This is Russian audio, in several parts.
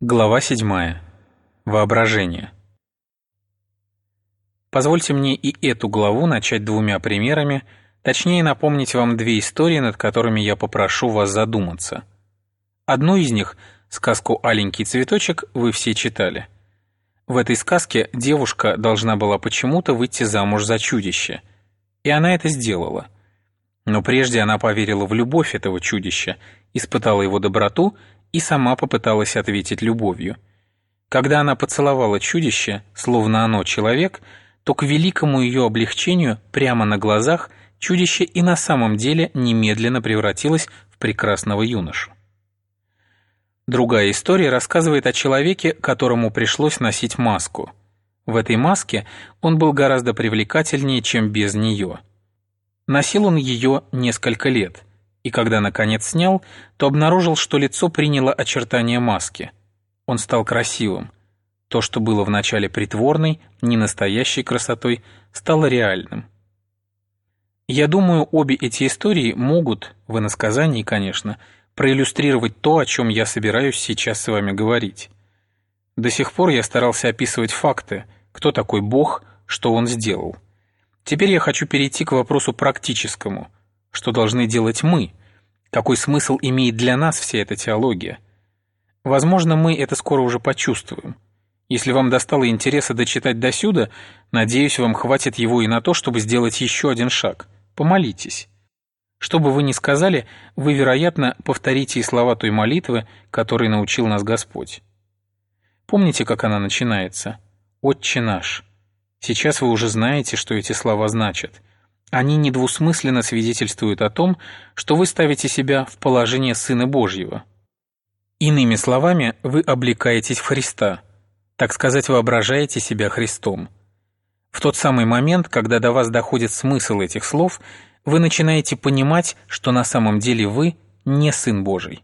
Глава 7. Воображение. Позвольте мне и эту главу начать двумя примерами, точнее напомнить вам две истории, над которыми я попрошу вас задуматься. Одну из них, сказку «Аленький цветочек», вы все читали. В этой сказке девушка должна была почему-то выйти замуж за чудище. И она это сделала. Но прежде она поверила в любовь этого чудища, испытала его доброту и сама попыталась ответить любовью. Когда она поцеловала чудище, словно оно человек, то к великому ее облегчению прямо на глазах чудище и на самом деле немедленно превратилось в прекрасного юношу. Другая история рассказывает о человеке, которому пришлось носить маску. В этой маске он был гораздо привлекательнее, чем без нее. Носил он ее несколько лет – и когда наконец снял, то обнаружил, что лицо приняло очертания маски. Он стал красивым. То, что было вначале притворной, ненастоящей красотой, стало реальным. Я думаю, обе эти истории могут, в иносказании, конечно, проиллюстрировать то, о чем я собираюсь сейчас с вами говорить. До сих пор я старался описывать факты, кто такой Бог, что Он сделал. Теперь я хочу перейти к вопросу практическому. Что должны делать мы, какой смысл имеет для нас вся эта теология? Возможно, мы это скоро уже почувствуем. Если вам достало интереса дочитать досюда, надеюсь, вам хватит его и на то, чтобы сделать еще один шаг. Помолитесь. Что бы вы ни сказали, вы, вероятно, повторите и слова той молитвы, которой научил нас Господь. Помните, как она начинается? «Отче наш». Сейчас вы уже знаете, что эти слова значат – они недвусмысленно свидетельствуют о том, что вы ставите себя в положение Сына Божьего. Иными словами, вы облекаетесь в Христа, так сказать, воображаете себя Христом. В тот самый момент, когда до вас доходит смысл этих слов, вы начинаете понимать, что на самом деле вы не Сын Божий.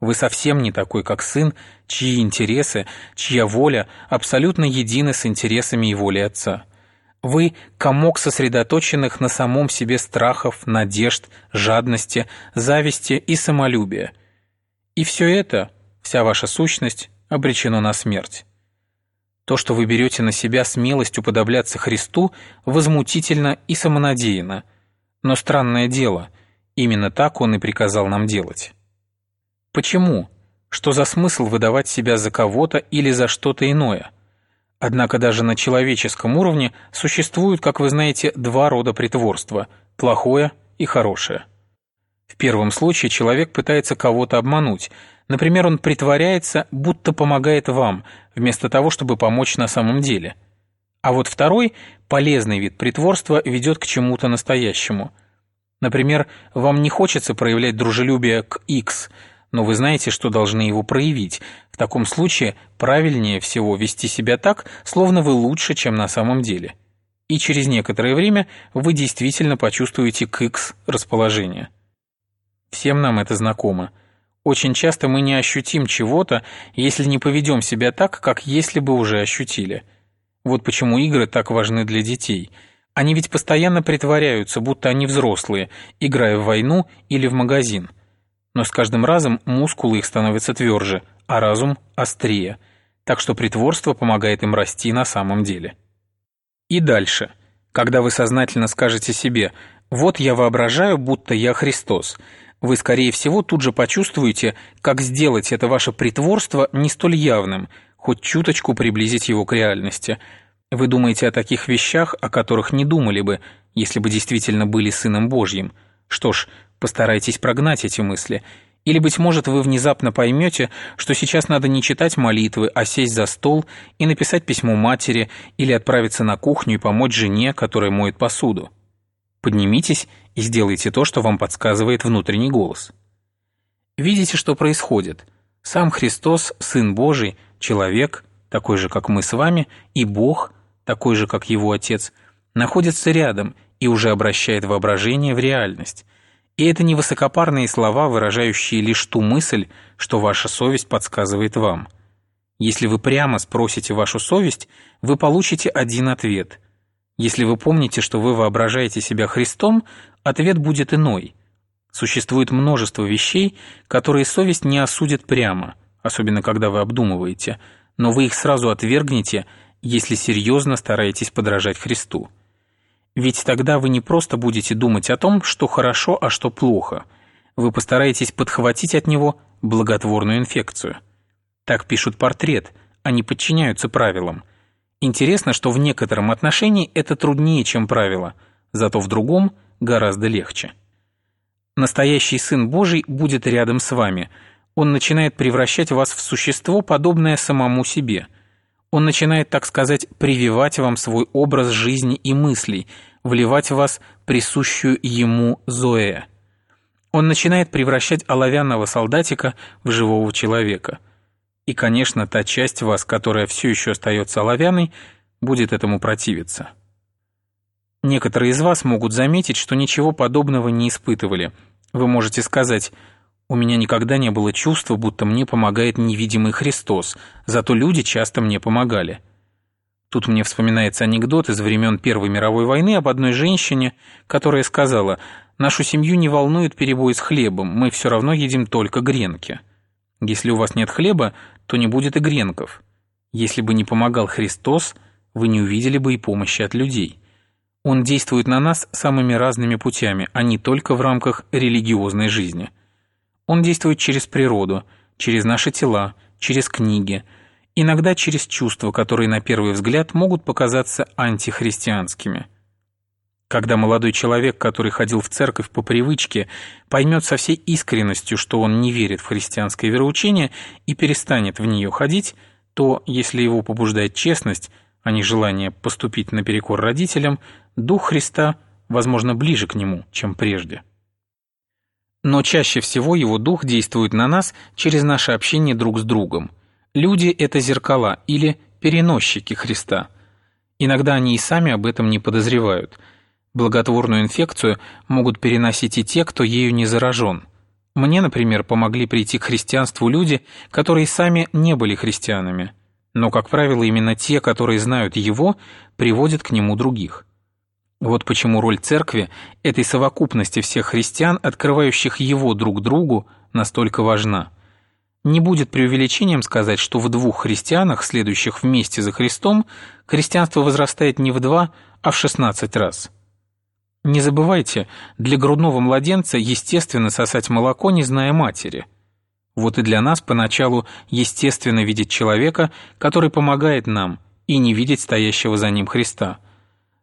Вы совсем не такой, как Сын, чьи интересы, чья воля абсолютно едины с интересами и волей Отца. Вы – комок сосредоточенных на самом себе страхов, надежд, жадности, зависти и самолюбия. И все это, вся ваша сущность, обречено на смерть. То, что вы берете на себя смелость уподобляться Христу, возмутительно и самонадеянно. Но странное дело, именно так Он и приказал нам делать. Почему? Что за смысл выдавать себя за кого-то или за что-то иное – Однако даже на человеческом уровне существуют, как вы знаете, два рода притворства – плохое и хорошее. В первом случае человек пытается кого-то обмануть. Например, он притворяется, будто помогает вам, вместо того, чтобы помочь на самом деле. А вот второй, полезный вид притворства, ведет к чему-то настоящему. Например, вам не хочется проявлять дружелюбие к X – но вы знаете, что должны его проявить. В таком случае правильнее всего вести себя так, словно вы лучше, чем на самом деле. И через некоторое время вы действительно почувствуете к X расположение. Всем нам это знакомо. Очень часто мы не ощутим чего-то, если не поведем себя так, как если бы уже ощутили. Вот почему игры так важны для детей. Они ведь постоянно притворяются, будто они взрослые, играя в войну или в магазин – но с каждым разом мускулы их становятся тверже, а разум – острее, так что притворство помогает им расти на самом деле. И дальше. Когда вы сознательно скажете себе «вот я воображаю, будто я Христос», вы, скорее всего, тут же почувствуете, как сделать это ваше притворство не столь явным, хоть чуточку приблизить его к реальности. Вы думаете о таких вещах, о которых не думали бы, если бы действительно были Сыном Божьим. Что ж, Постарайтесь прогнать эти мысли. Или, быть может, вы внезапно поймете, что сейчас надо не читать молитвы, а сесть за стол и написать письмо матери или отправиться на кухню и помочь жене, которая моет посуду. Поднимитесь и сделайте то, что вам подсказывает внутренний голос. Видите, что происходит? Сам Христос, Сын Божий, человек, такой же, как мы с вами, и Бог, такой же, как Его Отец, находится рядом и уже обращает воображение в реальность – и это не высокопарные слова, выражающие лишь ту мысль, что ваша совесть подсказывает вам. Если вы прямо спросите вашу совесть, вы получите один ответ. Если вы помните, что вы воображаете себя Христом, ответ будет иной. Существует множество вещей, которые совесть не осудит прямо, особенно когда вы обдумываете, но вы их сразу отвергнете, если серьезно стараетесь подражать Христу. Ведь тогда вы не просто будете думать о том, что хорошо, а что плохо. Вы постараетесь подхватить от него благотворную инфекцию. Так пишут портрет, они подчиняются правилам. Интересно, что в некотором отношении это труднее, чем правило, зато в другом гораздо легче. Настоящий Сын Божий будет рядом с вами. Он начинает превращать вас в существо, подобное самому себе. Он начинает, так сказать, прививать вам свой образ жизни и мыслей, вливать в вас присущую ему Зоэ. Он начинает превращать оловянного солдатика в живого человека. И, конечно, та часть вас, которая все еще остается оловянной, будет этому противиться. Некоторые из вас могут заметить, что ничего подобного не испытывали – вы можете сказать, «У меня никогда не было чувства, будто мне помогает невидимый Христос, зато люди часто мне помогали». Тут мне вспоминается анекдот из времен Первой мировой войны об одной женщине, которая сказала, «Нашу семью не волнует перебой с хлебом, мы все равно едим только гренки». Если у вас нет хлеба, то не будет и гренков. Если бы не помогал Христос, вы не увидели бы и помощи от людей. Он действует на нас самыми разными путями, а не только в рамках религиозной жизни. Он действует через природу, через наши тела, через книги, иногда через чувства, которые на первый взгляд могут показаться антихристианскими. Когда молодой человек, который ходил в церковь по привычке, поймет со всей искренностью, что он не верит в христианское вероучение и перестанет в нее ходить, то, если его побуждает честность, а не желание поступить наперекор родителям, Дух Христа, возможно, ближе к Нему, чем прежде. Но чаще всего Его Дух действует на нас через наше общение друг с другом. Люди – это зеркала или переносчики Христа. Иногда они и сами об этом не подозревают. Благотворную инфекцию могут переносить и те, кто ею не заражен. Мне, например, помогли прийти к христианству люди, которые сами не были христианами. Но, как правило, именно те, которые знают Его, приводят к Нему других. Вот почему роль церкви, этой совокупности всех христиан, открывающих его друг другу, настолько важна. Не будет преувеличением сказать, что в двух христианах, следующих вместе за Христом, христианство возрастает не в два, а в шестнадцать раз. Не забывайте, для грудного младенца естественно сосать молоко, не зная матери. Вот и для нас поначалу естественно видеть человека, который помогает нам, и не видеть стоящего за ним Христа –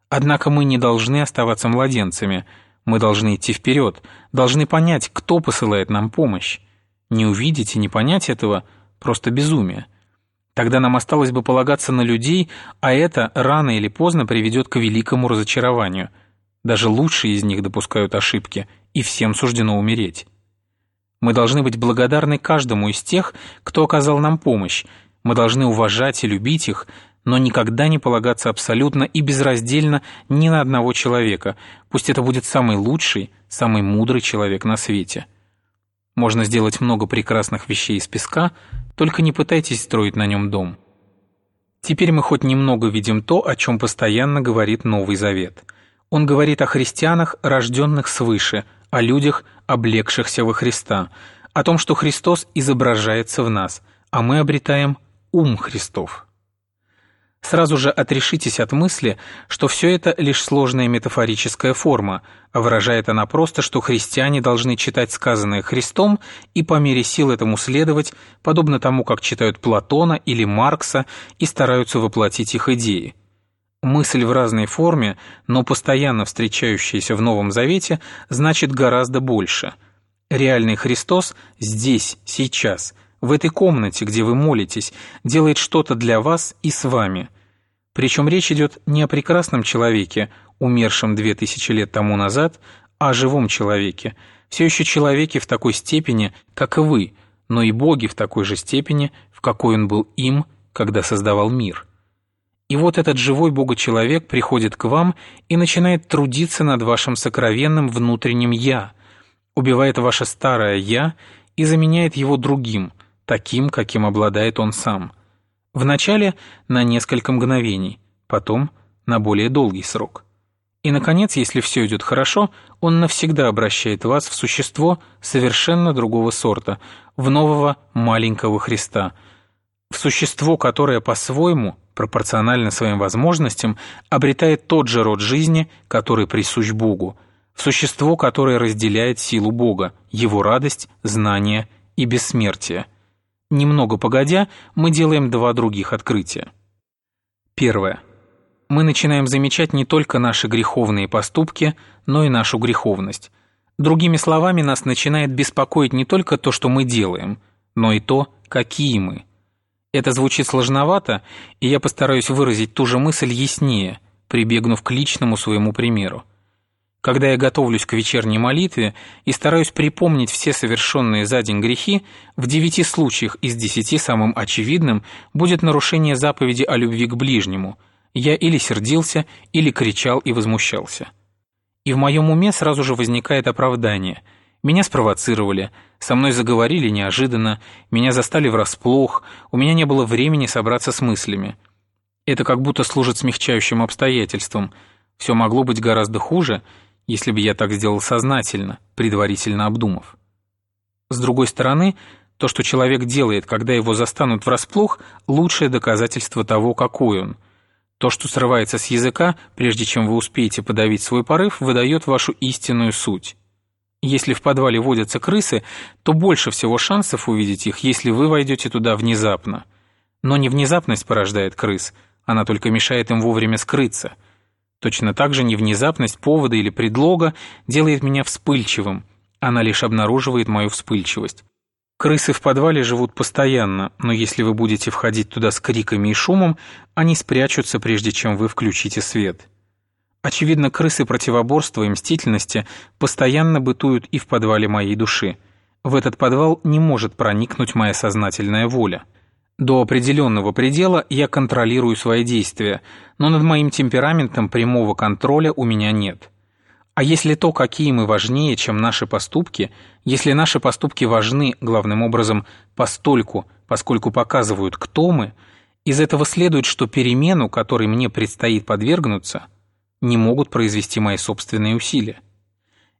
Однако мы не должны оставаться младенцами, мы должны идти вперед, должны понять, кто посылает нам помощь. Не увидеть и не понять этого – просто безумие. Тогда нам осталось бы полагаться на людей, а это рано или поздно приведет к великому разочарованию. Даже лучшие из них допускают ошибки, и всем суждено умереть. Мы должны быть благодарны каждому из тех, кто оказал нам помощь, мы должны уважать и любить их, но никогда не полагаться абсолютно и безраздельно ни на одного человека, пусть это будет самый лучший, самый мудрый человек на свете. Можно сделать много прекрасных вещей из песка, только не пытайтесь строить на нем дом. Теперь мы хоть немного видим то, о чем постоянно говорит Новый Завет. Он говорит о христианах, рожденных свыше, о людях, облегшихся во Христа, о том, что Христос изображается в нас, а мы обретаем ум Христов. Сразу же отрешитесь от мысли, что все это лишь сложная метафорическая форма, а выражает она просто, что христиане должны читать сказанное Христом и по мере сил этому следовать, подобно тому, как читают Платона или Маркса и стараются воплотить их идеи. Мысль в разной форме, но постоянно встречающаяся в Новом Завете, значит гораздо больше. Реальный Христос здесь, сейчас – в этой комнате, где вы молитесь, делает что-то для вас и с вами. Причем речь идет не о прекрасном человеке, умершем две тысячи лет тому назад, а о живом человеке, все еще человеке в такой степени, как и вы, но и Боге в такой же степени, в какой он был им, когда создавал мир. И вот этот живой Бога-человек приходит к вам и начинает трудиться над вашим сокровенным внутренним «я», убивает ваше старое «я» и заменяет его другим, таким, каким обладает он сам. Вначале на несколько мгновений, потом на более долгий срок. И, наконец, если все идет хорошо, он навсегда обращает вас в существо совершенно другого сорта, в нового маленького Христа, в существо, которое по-своему, пропорционально своим возможностям, обретает тот же род жизни, который присущ Богу, в существо, которое разделяет силу Бога, его радость, знание и бессмертие. Немного погодя, мы делаем два других открытия. Первое мы начинаем замечать не только наши греховные поступки, но и нашу греховность. Другими словами, нас начинает беспокоить не только то, что мы делаем, но и то, какие мы. Это звучит сложновато, и я постараюсь выразить ту же мысль яснее, прибегнув к личному своему примеру. Когда я готовлюсь к вечерней молитве и стараюсь припомнить все совершенные за день грехи, в девяти случаях из десяти самым очевидным будет нарушение заповеди о любви к ближнему – я или сердился, или кричал и возмущался. И в моем уме сразу же возникает оправдание. Меня спровоцировали, со мной заговорили неожиданно, меня застали врасплох, у меня не было времени собраться с мыслями. Это как будто служит смягчающим обстоятельством. Все могло быть гораздо хуже, если бы я так сделал сознательно, предварительно обдумав. С другой стороны, то, что человек делает, когда его застанут врасплох, лучшее доказательство того, какой он – то, что срывается с языка, прежде чем вы успеете подавить свой порыв, выдает вашу истинную суть. Если в подвале водятся крысы, то больше всего шансов увидеть их, если вы войдете туда внезапно. Но не внезапность порождает крыс, она только мешает им вовремя скрыться. Точно так же не внезапность повода или предлога делает меня вспыльчивым, она лишь обнаруживает мою вспыльчивость. Крысы в подвале живут постоянно, но если вы будете входить туда с криками и шумом, они спрячутся, прежде чем вы включите свет. Очевидно, крысы противоборства и мстительности постоянно бытуют и в подвале моей души. В этот подвал не может проникнуть моя сознательная воля. До определенного предела я контролирую свои действия, но над моим темпераментом прямого контроля у меня нет. А если то, какие мы важнее, чем наши поступки, если наши поступки важны, главным образом, постольку, поскольку показывают, кто мы, из этого следует, что перемену, которой мне предстоит подвергнуться, не могут произвести мои собственные усилия.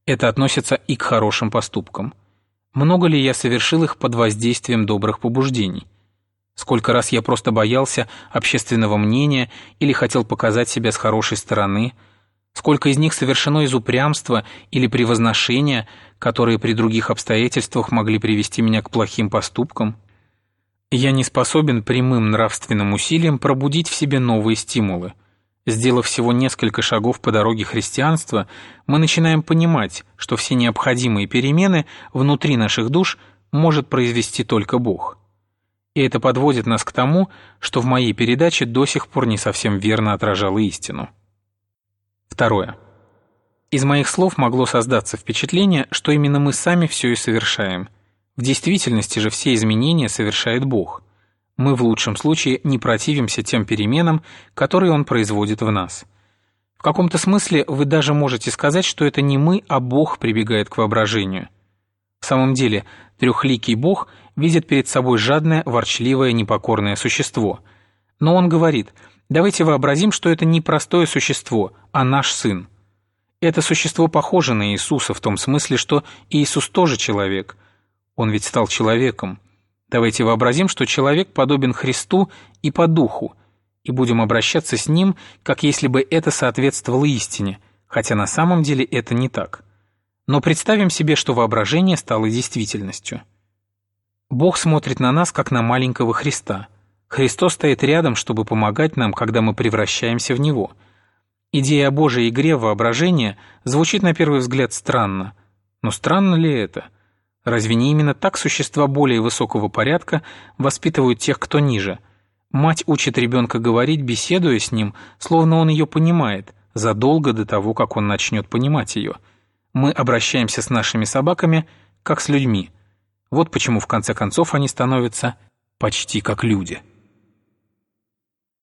Это относится и к хорошим поступкам. Много ли я совершил их под воздействием добрых побуждений? Сколько раз я просто боялся общественного мнения или хотел показать себя с хорошей стороны – Сколько из них совершено из упрямства или превозношения, которые при других обстоятельствах могли привести меня к плохим поступкам? Я не способен прямым нравственным усилием пробудить в себе новые стимулы. Сделав всего несколько шагов по дороге христианства, мы начинаем понимать, что все необходимые перемены внутри наших душ может произвести только Бог. И это подводит нас к тому, что в моей передаче до сих пор не совсем верно отражало истину. Второе. Из моих слов могло создаться впечатление, что именно мы сами все и совершаем. В действительности же все изменения совершает Бог. Мы в лучшем случае не противимся тем переменам, которые Он производит в нас. В каком-то смысле вы даже можете сказать, что это не мы, а Бог прибегает к воображению. В самом деле, трехликий Бог видит перед собой жадное, ворчливое, непокорное существо. Но Он говорит – Давайте вообразим, что это не простое существо, а наш сын. Это существо похоже на Иисуса в том смысле, что Иисус тоже человек. Он ведь стал человеком. Давайте вообразим, что человек подобен Христу и по духу, и будем обращаться с ним, как если бы это соответствовало истине, хотя на самом деле это не так. Но представим себе, что воображение стало действительностью. Бог смотрит на нас, как на маленького Христа – Христос стоит рядом, чтобы помогать нам, когда мы превращаемся в Него. Идея о Божьей игре воображения звучит на первый взгляд странно. Но странно ли это? Разве не именно так существа более высокого порядка воспитывают тех, кто ниже? Мать учит ребенка говорить, беседуя с ним, словно он ее понимает, задолго до того, как он начнет понимать ее. Мы обращаемся с нашими собаками, как с людьми. Вот почему в конце концов они становятся почти как люди.